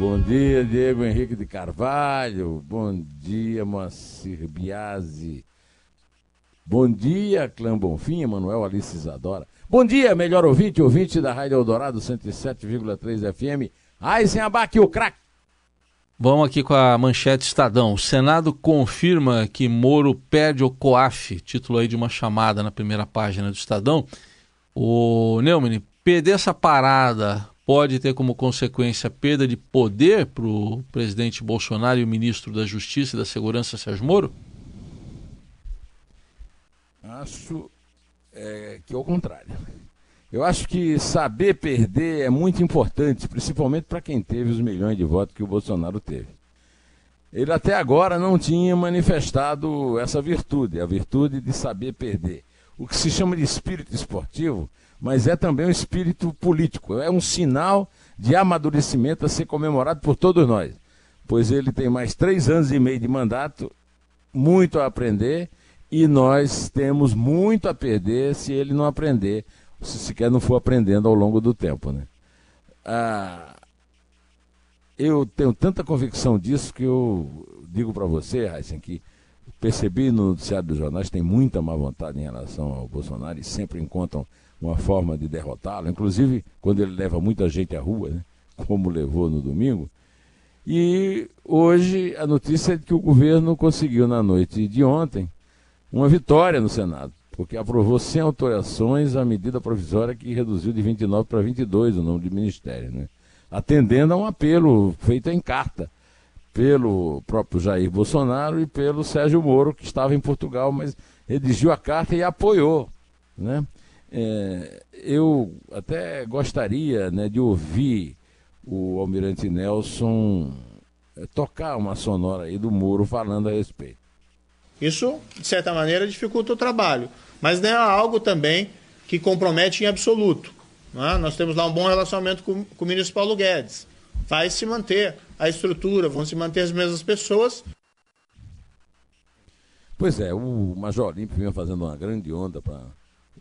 Bom dia, Diego Henrique de Carvalho. Bom dia, Moacir Biasi. Bom dia, Clã Bonfim, Manuel Alice Isadora. Bom dia, melhor ouvinte, ouvinte da Rádio Eldorado 107,3 FM. Aysen Abac, o craque. Vamos aqui com a manchete Estadão. O Senado confirma que Moro perde o COAF, título aí de uma chamada na primeira página do Estadão. O Neumann, perder essa parada pode ter como consequência perda de poder para o presidente Bolsonaro e o ministro da Justiça e da Segurança, Sérgio Moro? Acho é, que é o contrário. Eu acho que saber perder é muito importante, principalmente para quem teve os milhões de votos que o Bolsonaro teve. Ele até agora não tinha manifestado essa virtude, a virtude de saber perder. O que se chama de espírito esportivo mas é também um espírito político. É um sinal de amadurecimento a ser comemorado por todos nós. Pois ele tem mais três anos e meio de mandato, muito a aprender, e nós temos muito a perder se ele não aprender, se sequer não for aprendendo ao longo do tempo. Né? Ah, eu tenho tanta convicção disso que eu digo para você, Heisen, que percebi no noticiário dos jornais tem muita má vontade em relação ao Bolsonaro e sempre encontram uma forma de derrotá-lo, inclusive quando ele leva muita gente à rua, né, como levou no domingo. E hoje a notícia é que o governo conseguiu na noite de ontem uma vitória no Senado, porque aprovou sem alterações a medida provisória que reduziu de 29 para 22 o número de ministérios, né? atendendo a um apelo feito em carta pelo próprio Jair Bolsonaro e pelo Sérgio Moro, que estava em Portugal, mas redigiu a carta e apoiou. Né? É, eu até gostaria né, de ouvir o Almirante Nelson é, tocar uma sonora aí do Moro falando a respeito. Isso, de certa maneira, dificulta o trabalho, mas não é algo também que compromete em absoluto. É? Nós temos lá um bom relacionamento com, com o ministro Paulo Guedes. Vai se manter a estrutura, vão se manter as mesmas pessoas. Pois é, o Major Olímpio vinha fazendo uma grande onda para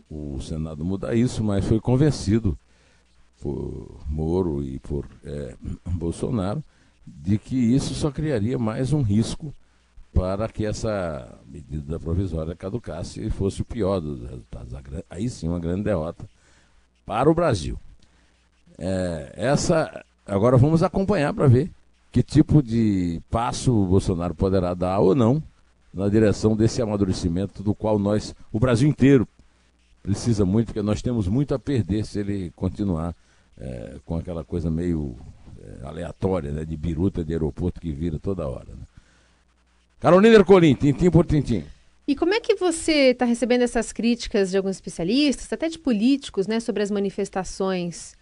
o Senado mudar isso, mas foi convencido por Moro e por é, Bolsonaro de que isso só criaria mais um risco para que essa medida provisória caducasse e fosse o pior dos resultados. Aí sim, uma grande derrota para o Brasil. É, essa agora vamos acompanhar para ver que tipo de passo o Bolsonaro poderá dar ou não na direção desse amadurecimento do qual nós, o Brasil inteiro, precisa muito, porque nós temos muito a perder se ele continuar é, com aquela coisa meio é, aleatória, né, de biruta de aeroporto que vira toda hora. Né? Carolina Ercolim, tintim por tintim. E como é que você está recebendo essas críticas de alguns especialistas, até de políticos, né, sobre as manifestações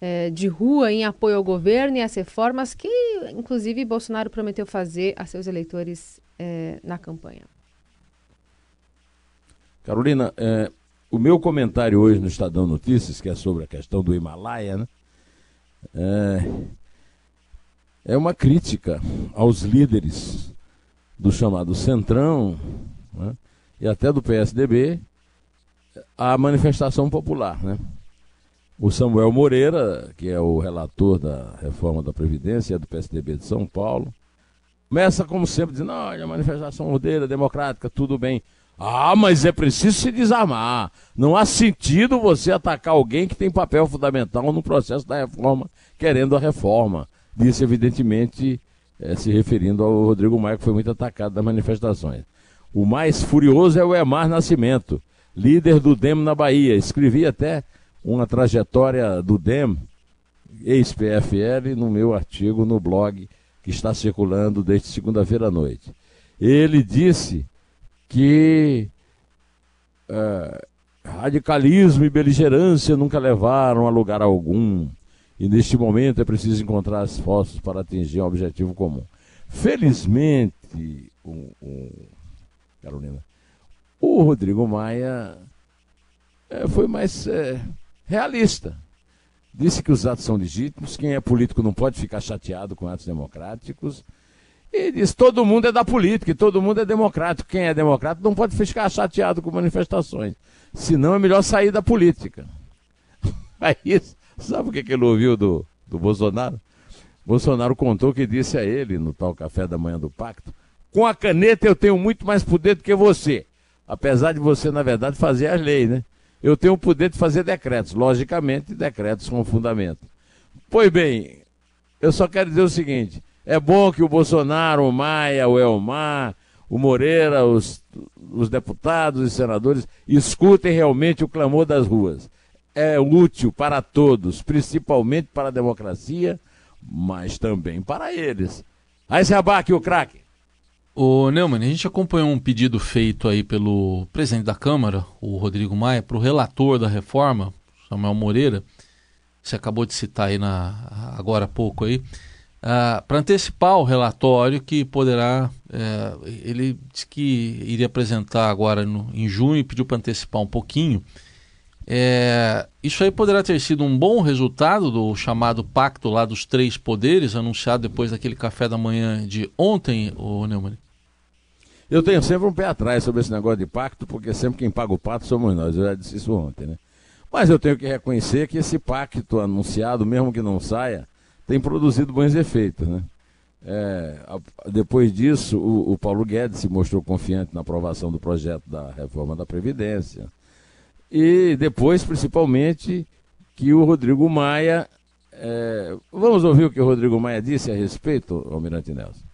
é, de rua em apoio ao governo e às reformas que, inclusive, Bolsonaro prometeu fazer a seus eleitores é, na campanha? Carolina, é, o meu comentário hoje no Estadão Notícias, que é sobre a questão do Himalaia, né? é, é uma crítica aos líderes do chamado Centrão né? e até do PSDB à manifestação popular. Né? O Samuel Moreira, que é o relator da reforma da Previdência, é do PSDB de São Paulo, começa, como sempre, dizendo: não, é manifestação ordeira, democrática, tudo bem. Ah, mas é preciso se desarmar. Não há sentido você atacar alguém que tem papel fundamental no processo da reforma, querendo a reforma. Disse, evidentemente, é, se referindo ao Rodrigo Maia, que foi muito atacado nas manifestações. O mais furioso é o Emar Nascimento, líder do DEM na Bahia. Escrevi até uma trajetória do DEM, ex-PFL, no meu artigo no blog que está circulando desde segunda-feira à noite. Ele disse que é, radicalismo e beligerância nunca levaram a lugar algum. E neste momento é preciso encontrar as forças para atingir um objetivo comum. Felizmente, um, um, Carolina. O Rodrigo Maia é, foi mais é, realista. Disse que os atos são legítimos, quem é político não pode ficar chateado com atos democráticos. E disse: todo mundo é da política e todo mundo é democrático. Quem é democrático não pode ficar chateado com manifestações. Senão é melhor sair da política. Aí, sabe o que, que ele ouviu do, do Bolsonaro? Bolsonaro contou que disse a ele, no tal café da manhã do pacto, com a caneta eu tenho muito mais poder do que você. Apesar de você, na verdade, fazer as leis, né? Eu tenho o poder de fazer decretos, logicamente, decretos com fundamento. Pois bem, eu só quero dizer o seguinte: é bom que o Bolsonaro, o Maia, o Elmar, o Moreira, os, os deputados e senadores escutem realmente o clamor das ruas. É útil para todos, principalmente para a democracia, mas também para eles. Aí se abaque o craque. O Neumann, a gente acompanhou um pedido feito aí pelo presidente da Câmara, o Rodrigo Maia, para o relator da reforma, Samuel Moreira, você acabou de citar aí na, agora há pouco aí, ah, para antecipar o relatório que poderá. É, ele disse que iria apresentar agora no, em junho e pediu para antecipar um pouquinho. É, isso aí poderá ter sido um bom resultado do chamado pacto lá dos três poderes, anunciado depois daquele café da manhã de ontem, o Neumann? Eu tenho sempre um pé atrás sobre esse negócio de pacto, porque sempre quem paga o pato somos nós. Eu já disse isso ontem, né? Mas eu tenho que reconhecer que esse pacto anunciado, mesmo que não saia, tem produzido bons efeitos. Né? É, depois disso, o, o, Paulo Guedes se mostrou confiante na aprovação do projeto da reforma da Previdência. E depois, principalmente, que o Rodrigo Maia. É, vamos ouvir o que o Rodrigo Maia disse a respeito, Almirante Nelson.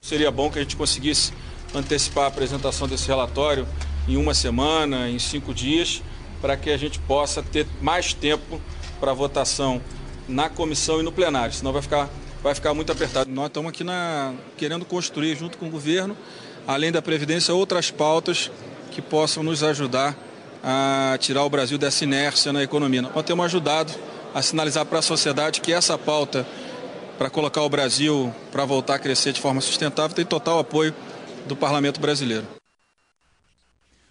Seria bom que a gente conseguisse antecipar a apresentação desse relatório em uma semana, em cinco dias, para que a gente possa ter mais tempo para votação na comissão e no plenário, senão vai ficar, vai ficar muito apertado. Nós estamos aqui na, querendo construir, junto com o governo, além da Previdência, outras pautas que possam nos ajudar a tirar o Brasil dessa inércia na economia. Nós temos ajudado a sinalizar para a sociedade que essa pauta para colocar o Brasil para voltar a crescer de forma sustentável tem total apoio do parlamento brasileiro.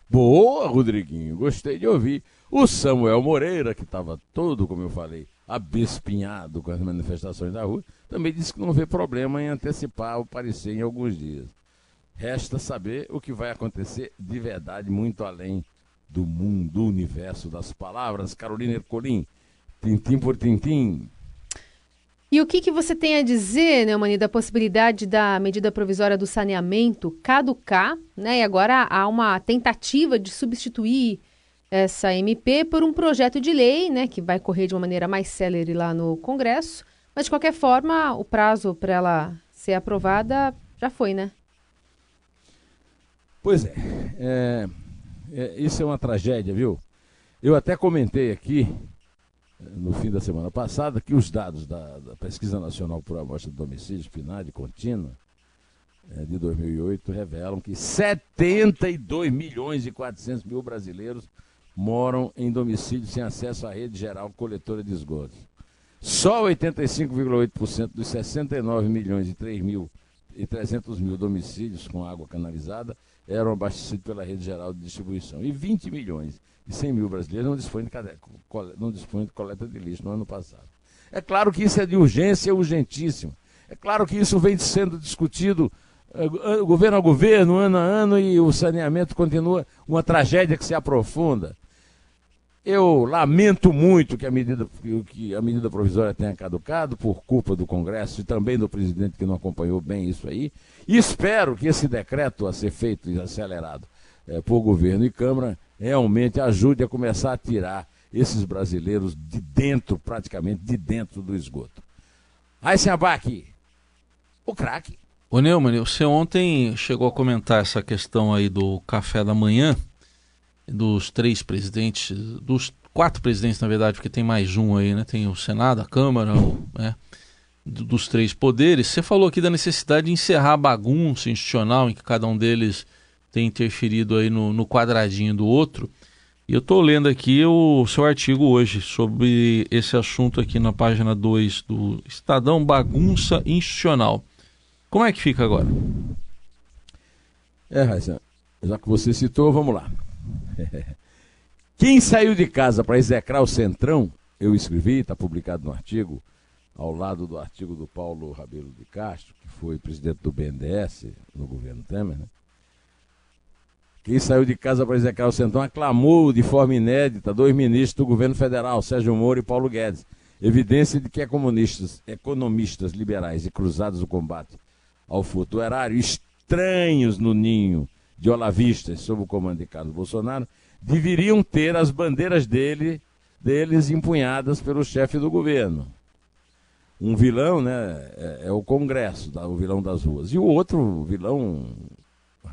Boa, Rodriguinho, gostei de ouvir. O Samuel Moreira, que estava todo, como eu falei, abespinhado com as manifestações da rua, também disse que não vê problema em antecipar o parecer em alguns dias. Resta saber o que vai acontecer de verdade, muito além do mundo, do universo das palavras. Carolina Ercolim, tintim por tintim. E o que, que você tem a dizer, Neumani, da possibilidade da medida provisória do saneamento caducar, né? E agora há uma tentativa de substituir essa MP por um projeto de lei, né, que vai correr de uma maneira mais célere lá no Congresso. Mas, de qualquer forma, o prazo para ela ser aprovada já foi, né? Pois é. é, é isso é uma tragédia, viu? Eu até comentei aqui, no fim da semana passada, que os dados da, da Pesquisa Nacional por Amostra de Domicílios, PNAD, contínua, é, de 2008, revelam que 72 milhões e 400 mil brasileiros moram em domicílio sem acesso à rede geral coletora de esgotos. Só 85,8% dos 69 milhões e 3 mil e 300 mil domicílios com água canalizada eram abastecidos pela rede geral de distribuição. E 20 milhões e 100 mil brasileiros não dispõem de, não dispõem de coleta de lixo no ano passado. É claro que isso é de urgência, urgentíssimo. É claro que isso vem sendo discutido uh, governo a governo, ano a ano, e o saneamento continua uma tragédia que se aprofunda. Eu lamento muito que a medida, que a medida provisória tenha caducado por culpa do Congresso e também do presidente que não acompanhou bem isso aí. E espero que esse decreto a ser feito e acelerado é, por governo e Câmara realmente ajude a começar a tirar esses brasileiros de dentro, praticamente de dentro do esgoto. Aí, Abac, o craque. Ô Neumann, você ontem chegou a comentar essa questão aí do café da manhã dos três presidentes, dos quatro presidentes, na verdade, porque tem mais um aí, né? Tem o Senado, a Câmara, o, né? dos três poderes. Você falou aqui da necessidade de encerrar a bagunça institucional em que cada um deles tem interferido aí no, no quadradinho do outro. E eu estou lendo aqui o seu artigo hoje sobre esse assunto aqui na página 2 do Estadão Bagunça Institucional. Como é que fica agora? É, Raíssa, já que você citou, vamos lá. Quem saiu de casa para execrar o Centrão, eu escrevi, está publicado no artigo, ao lado do artigo do Paulo Rabelo de Castro, que foi presidente do BNDES no governo Temer, né? Quem saiu de casa para execrar o Centrão aclamou de forma inédita dois ministros do governo federal, Sérgio Moro e Paulo Guedes. Evidência de que comunistas, economistas liberais e cruzados do combate ao futuro erário, estranhos no ninho de olavistas sob o comando de Carlos Bolsonaro, deveriam ter as bandeiras dele, deles empunhadas pelo chefe do governo. Um vilão, né, é, é o Congresso, o vilão das ruas. E o outro vilão,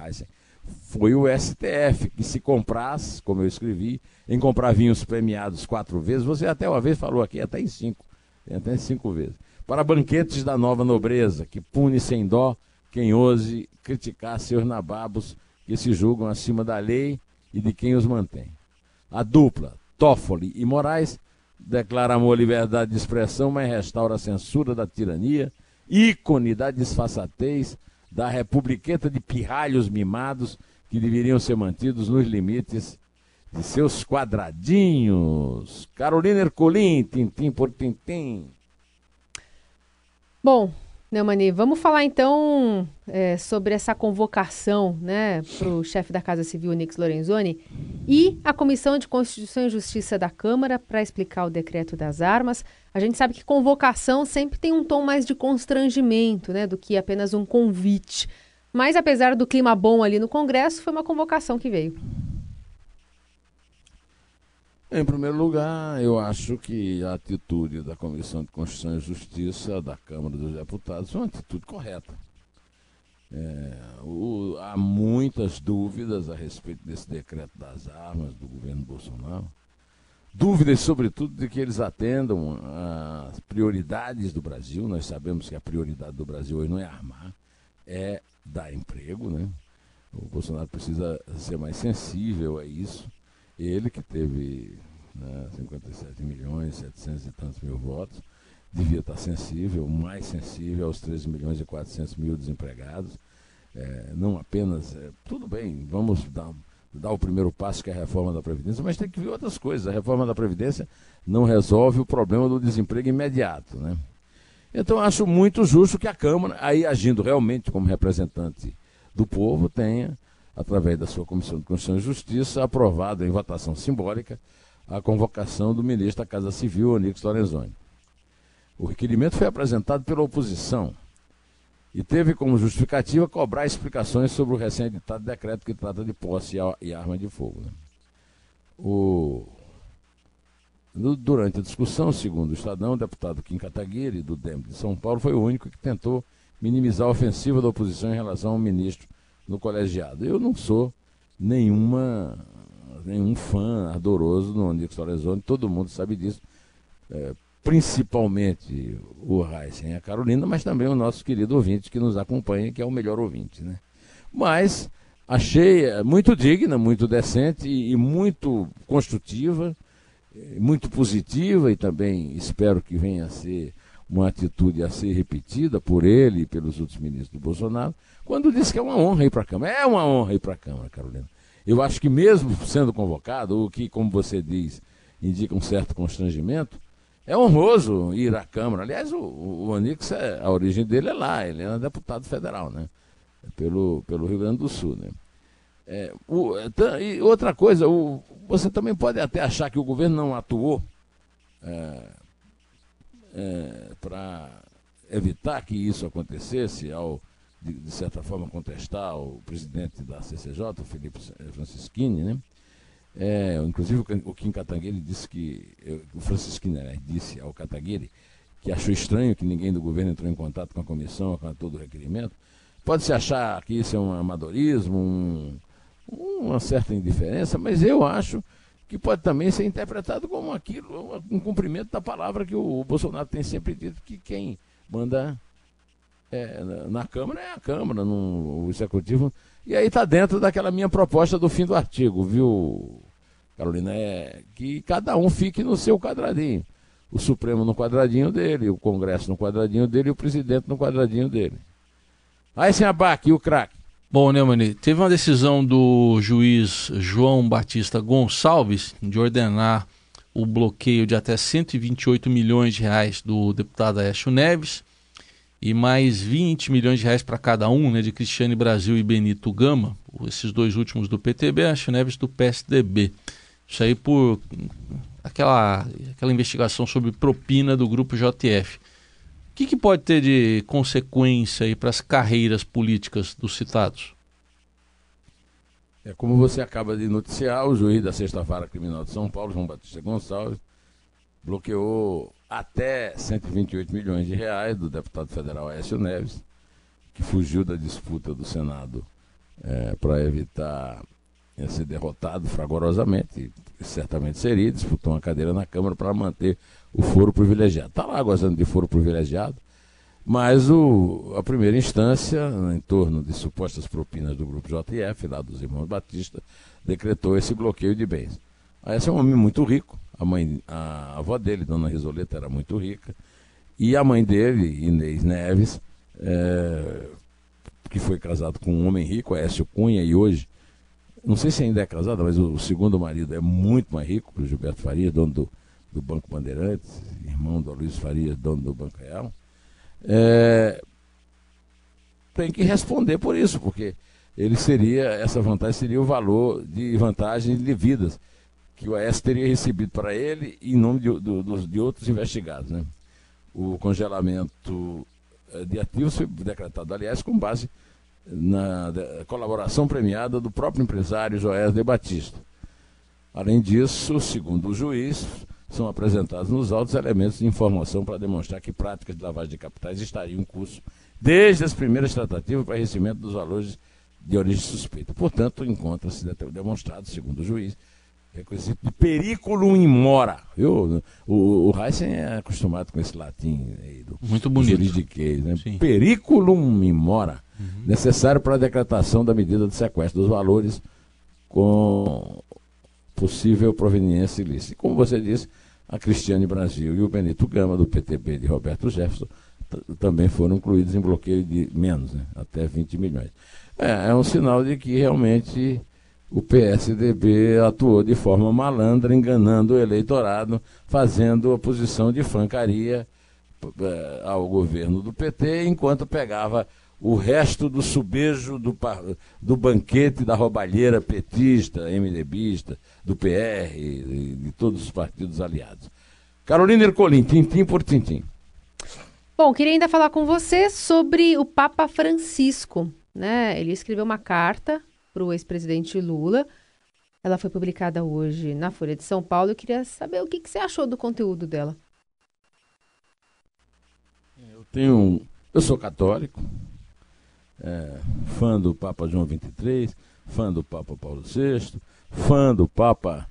Heisen, foi o STF, que se comprasse, como eu escrevi, em comprar vinhos premiados quatro vezes, você até uma vez falou aqui, até em cinco, até em cinco vezes, para banquetes da nova nobreza, que pune sem dó quem ouse criticar seus nababos que se julgam acima da lei e de quem os mantém. A dupla, Toffoli e Moraes, declara amor à liberdade de expressão, mas restaura a censura da tirania, ícone da disfarçatez, da republiqueta de pirralhos mimados que deveriam ser mantidos nos limites de seus quadradinhos. Carolina Ercolim, tintim por tintim. Bom, Neumani, vamos falar então é, sobre essa convocação né, para o chefe da Casa Civil, Nix Lorenzoni, e a Comissão de Constituição e Justiça da Câmara para explicar o decreto das armas. A gente sabe que convocação sempre tem um tom mais de constrangimento né, do que apenas um convite. Mas apesar do clima bom ali no Congresso, foi uma convocação que veio. Em primeiro lugar, eu acho que a atitude da Comissão de Constituição e Justiça da Câmara dos Deputados é uma atitude correta. É, o, há muitas dúvidas a respeito desse decreto das armas do governo Bolsonaro. Dúvidas, sobretudo, de que eles atendam às prioridades do Brasil. Nós sabemos que a prioridade do Brasil hoje não é armar, é dar emprego. Né? O Bolsonaro precisa ser mais sensível a isso ele que teve né, 57 milhões, 700 e tantos mil votos, devia estar sensível, mais sensível aos 13 milhões e 400 mil desempregados. É, não apenas, é, tudo bem, vamos dar, dar o primeiro passo que é a reforma da Previdência, mas tem que ver outras coisas. A reforma da Previdência não resolve o problema do desemprego imediato. Né? Então acho muito justo que a Câmara, aí agindo realmente como representante do povo, tenha através da sua Comissão de Constituição e Justiça, aprovado em votação simbólica a convocação do ministro da Casa Civil, Onix Lorenzoni. O requerimento foi apresentado pela oposição e teve como justificativa cobrar explicações sobre o recém-editado decreto que trata de posse e arma de fogo. Né? O... Durante a discussão, segundo o Estadão, o deputado Kim Kataguiri, do DEM de São Paulo, foi o único que tentou minimizar a ofensiva da oposição em relação ao ministro no colegiado. Eu não sou nenhuma, nenhum fã ardoroso do Onix Lorenzoni, todo mundo sabe disso. É, principalmente o Heisen e a Carolina, mas também o nosso querido ouvinte que nos acompanha, que é o melhor ouvinte. Né? Mas achei é, muito digna, muito decente e, e muito construtiva, muito positiva e também espero que venha a ser uma atitude a ser repetida por ele e pelos outros ministros do Bolsonaro, quando disse que é uma honra ir para a Câmara. É uma honra ir para a Câmara, Carolina. Eu acho que mesmo sendo convocado, o que, como você diz, indica um certo constrangimento, é honroso ir à Câmara. Aliás, o, o Onix, é, a origem dele é lá, ele é deputado federal, né? Pelo, pelo Rio Grande do Sul, né? É, o, e outra coisa, o, você também pode até achar que o governo não atuou é, é, para evitar que isso acontecesse ao de, de, certa forma, contestar o presidente da CCJ, o Felipe Francischini, né? É, inclusive o Kim Kataguiri disse que, o Francisquini né, disse ao Kataguiri que achou estranho que ninguém do governo entrou em contato com a comissão, com todo o requerimento. Pode-se achar que isso é um amadorismo, um, uma certa indiferença, mas eu acho que pode também ser interpretado como aquilo, um cumprimento da palavra que o Bolsonaro tem sempre dito, que quem manda é, na Câmara é a Câmara, no, o Executivo. E aí está dentro daquela minha proposta do fim do artigo, viu, Carolina? É que cada um fique no seu quadradinho. O Supremo no quadradinho dele, o Congresso no quadradinho dele e o presidente no quadradinho dele. Aí sem abaque, e o craque? Bom, Neumann, teve uma decisão do juiz João Batista Gonçalves de ordenar o bloqueio de até 128 milhões de reais do deputado Aécio Neves e mais 20 milhões de reais para cada um, né, de Cristiane Brasil e Benito Gama, esses dois últimos do PTB, Aécio Neves do PSDB. Isso aí por aquela, aquela investigação sobre propina do grupo JF que, que pode ter de consequência para as carreiras políticas dos citados? É como você acaba de noticiar, o juiz da Sexta-feira Criminal de São Paulo, João Batista Gonçalves, bloqueou até 128 milhões de reais do deputado federal Écio Neves, que fugiu da disputa do Senado é, para evitar ser derrotado fragorosamente, certamente seria, disputou uma cadeira na Câmara para manter o foro privilegiado. Está lá gozando de foro privilegiado, mas o, a primeira instância, em torno de supostas propinas do grupo JF, lá dos irmãos Batista, decretou esse bloqueio de bens. Ah, esse é um homem muito rico, a, mãe, a avó dele, Dona Risoleta, era muito rica, e a mãe dele, Inês Neves, é, que foi casado com um homem rico, Écio Cunha, e hoje, não sei se ainda é casado, mas o, segundo marido é muito mais rico, o Gilberto Faria, dono do do Banco Bandeirantes, irmão do Luiz Farias, dono do Banco Real, é, tem que responder por isso, porque ele seria, essa vantagem seria o valor de vantagens devidas que o AES teria recebido para ele em nome de, de outros investigados. Né? O congelamento é, de ativos foi decretado, aliás, com base na colaboração premiada do próprio empresário Joés de Batista. Além disso, segundo o juiz, são apresentados nos autos elementos de informação para demonstrar que práticas de lavagem de capitais estariam em curso desde as primeiras tratativas para recebimento dos valores de origem suspeita. Portanto, encontra-se demonstrado, segundo o juiz, requisito de periculum in mora. Eu, o, o Heisen é acostumado com esse latim aí do, Muito bonito. juridiquês, né? Periculum in mora, necessário para a decretação da medida de sequestro dos valores com possível proveniência ilícita. E como você disse, a Cristiane Brasil e o Benito Gama, do PTB de Roberto Jefferson, também foram incluídos em bloqueio de menos, né, até 20 milhões. É, é um sinal de que realmente o PSDB atuou de forma malandra, enganando o eleitorado, fazendo a posição de francaria ao governo do PT, enquanto pegava o resto do subejo do, do banquete da roubalheira petista, MDBista, do PR e de todos os partidos aliados. Carolina Ercolim, tintim por tintim. Bom, queria ainda falar com você sobre o Papa Francisco. Né? Ele escreveu uma carta para o ex-presidente Lula. Ela foi publicada hoje na Folha de São Paulo. Eu queria saber o que, que você achou do conteúdo dela. Eu tenho. Eu sou católico, é, fã do Papa João XXIII, fã do Papa Paulo VI, fã do Papa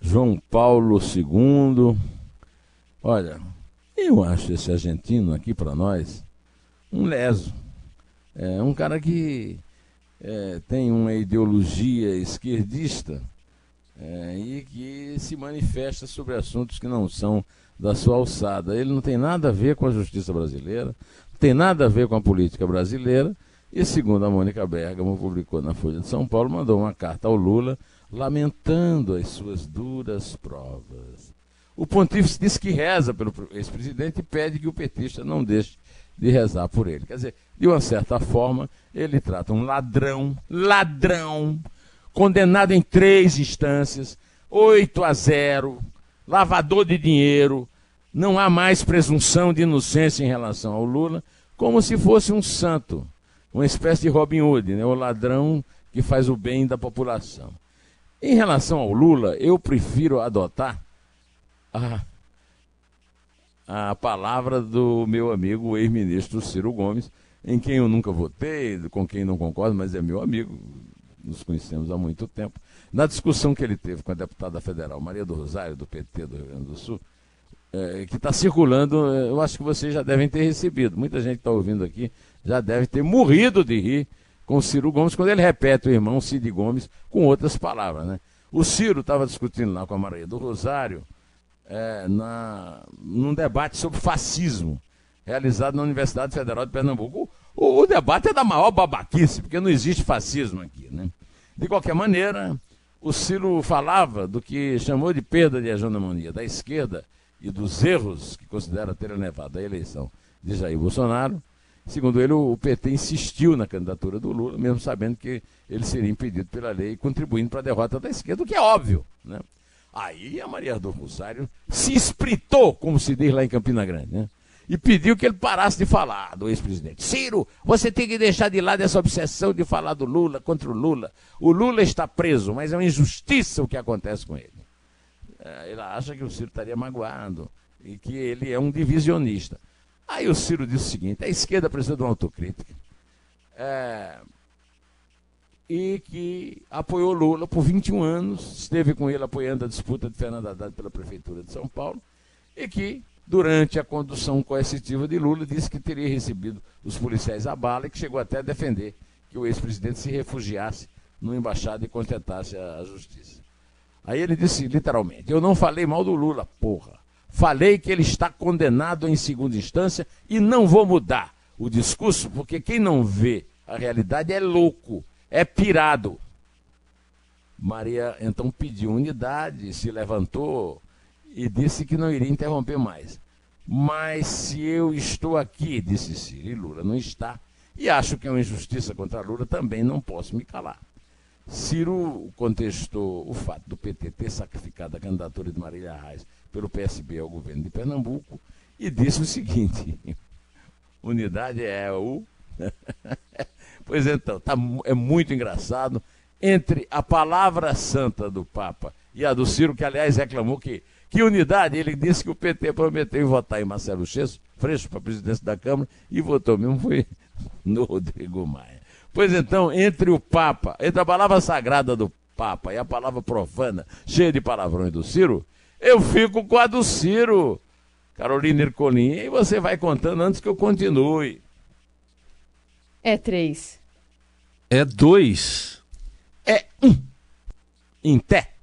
João Paulo II. Olha, eu acho esse argentino aqui para nós um leso. É um cara que é, tem uma ideologia esquerdista é, e que se manifesta sobre assuntos que não são da sua alçada. Ele não tem nada a ver com a justiça brasileira, não tem nada a ver com a política brasileira e segundo a Mônica Bergamo publicou na Folha de São Paulo, mandou uma carta ao Lula lamentando as suas duras provas. O pontífice diz que reza pelo ex-presidente e pede que o petista não deixe de rezar por ele. Quer dizer, de uma certa forma, ele trata um ladrão, ladrão, condenado em três instâncias, 8 a 0, lavador de dinheiro, não há mais presunção de inocência em relação ao Lula, como se fosse um santo uma espécie de Robin Hood, né? o ladrão que faz o bem da população. Em relação ao Lula, eu prefiro adotar a, a palavra do meu amigo, ex-ministro Ciro Gomes, em quem eu nunca votei, com quem não concordo, mas é meu amigo, nos conhecemos há muito tempo. Na discussão que ele teve com a deputada federal Maria do Rosário, do PT do Rio Grande do Sul, é, que está circulando, é, eu acho que vocês já devem ter recebido. Muita gente está ouvindo aqui já deve ter morrido de rir com o Ciro Gomes quando ele repete o irmão Cid Gomes com outras palavras. Né? O Ciro estava discutindo lá com a Maria do Rosário é, na, num debate sobre fascismo realizado na Universidade Federal de Pernambuco. O, O, debate é da maior babaquice, porque não existe fascismo aqui, né? De qualquer maneira, o Ciro falava do que chamou de perda de hegemonia da esquerda e dos erros que considera ter levado à eleição de Jair Bolsonaro. Segundo ele, o PT insistiu na candidatura do Lula, mesmo sabendo que ele seria impedido pela lei, contribuindo para a derrota da esquerda, o que é óbvio. Né? Aí a Maria Adolfo Rosário se espritou, como se diz lá em Campina Grande. Né? e pediu que ele parasse de falar do ex-presidente. Ciro, você tem que deixar de lado essa obsessão de falar do Lula contra o Lula. O Lula está preso, mas é uma injustiça o que acontece com ele. É, ele acha que o Ciro estaria magoado e que ele é um divisionista. Aí o Ciro disse o seguinte: a esquerda precisa de uma autocrítica. É, e que apoiou Lula por 21 anos, esteve com ele apoiando a disputa de Fernando Haddad pela Prefeitura de São Paulo, e que durante a condução coercitiva de Lula, disse que teria recebido os policiais à bala e que chegou até a defender que o ex-presidente se refugiasse no embaixada e contentasse a justiça. Aí ele disse literalmente: Eu não falei mal do Lula, porra. Falei que ele está condenado em segunda instância e não vou mudar o discurso, porque quem não vê a realidade é louco, é pirado. Maria então pediu unidade, se levantou, e disse que não iria interromper mais. Mas se eu estou aqui, disse Ciro, e Lula não está, e acho que é uma injustiça contra Lula, também não posso me calar. Ciro contestou o fato do PT ter sacrificado a candidatura de Marília Reis pelo PSB ao governo de Pernambuco e disse o seguinte: unidade é o. pois então, tá, é muito engraçado. Entre a palavra santa do Papa e a do Ciro, que aliás reclamou que que unidade? Ele disse que o PT prometeu votar em Marcelo Freixo, Freixo para a presidência da Câmara, e votou mesmo foi no Rodrigo Maia. Pois então, entre o Papa, entre a palavra sagrada do Papa e a palavra profana, cheia de palavrões do Ciro, eu fico com a do Ciro, Carolina Ercolim, e você vai contando antes que eu continue. É três. É dois. É um. Em té.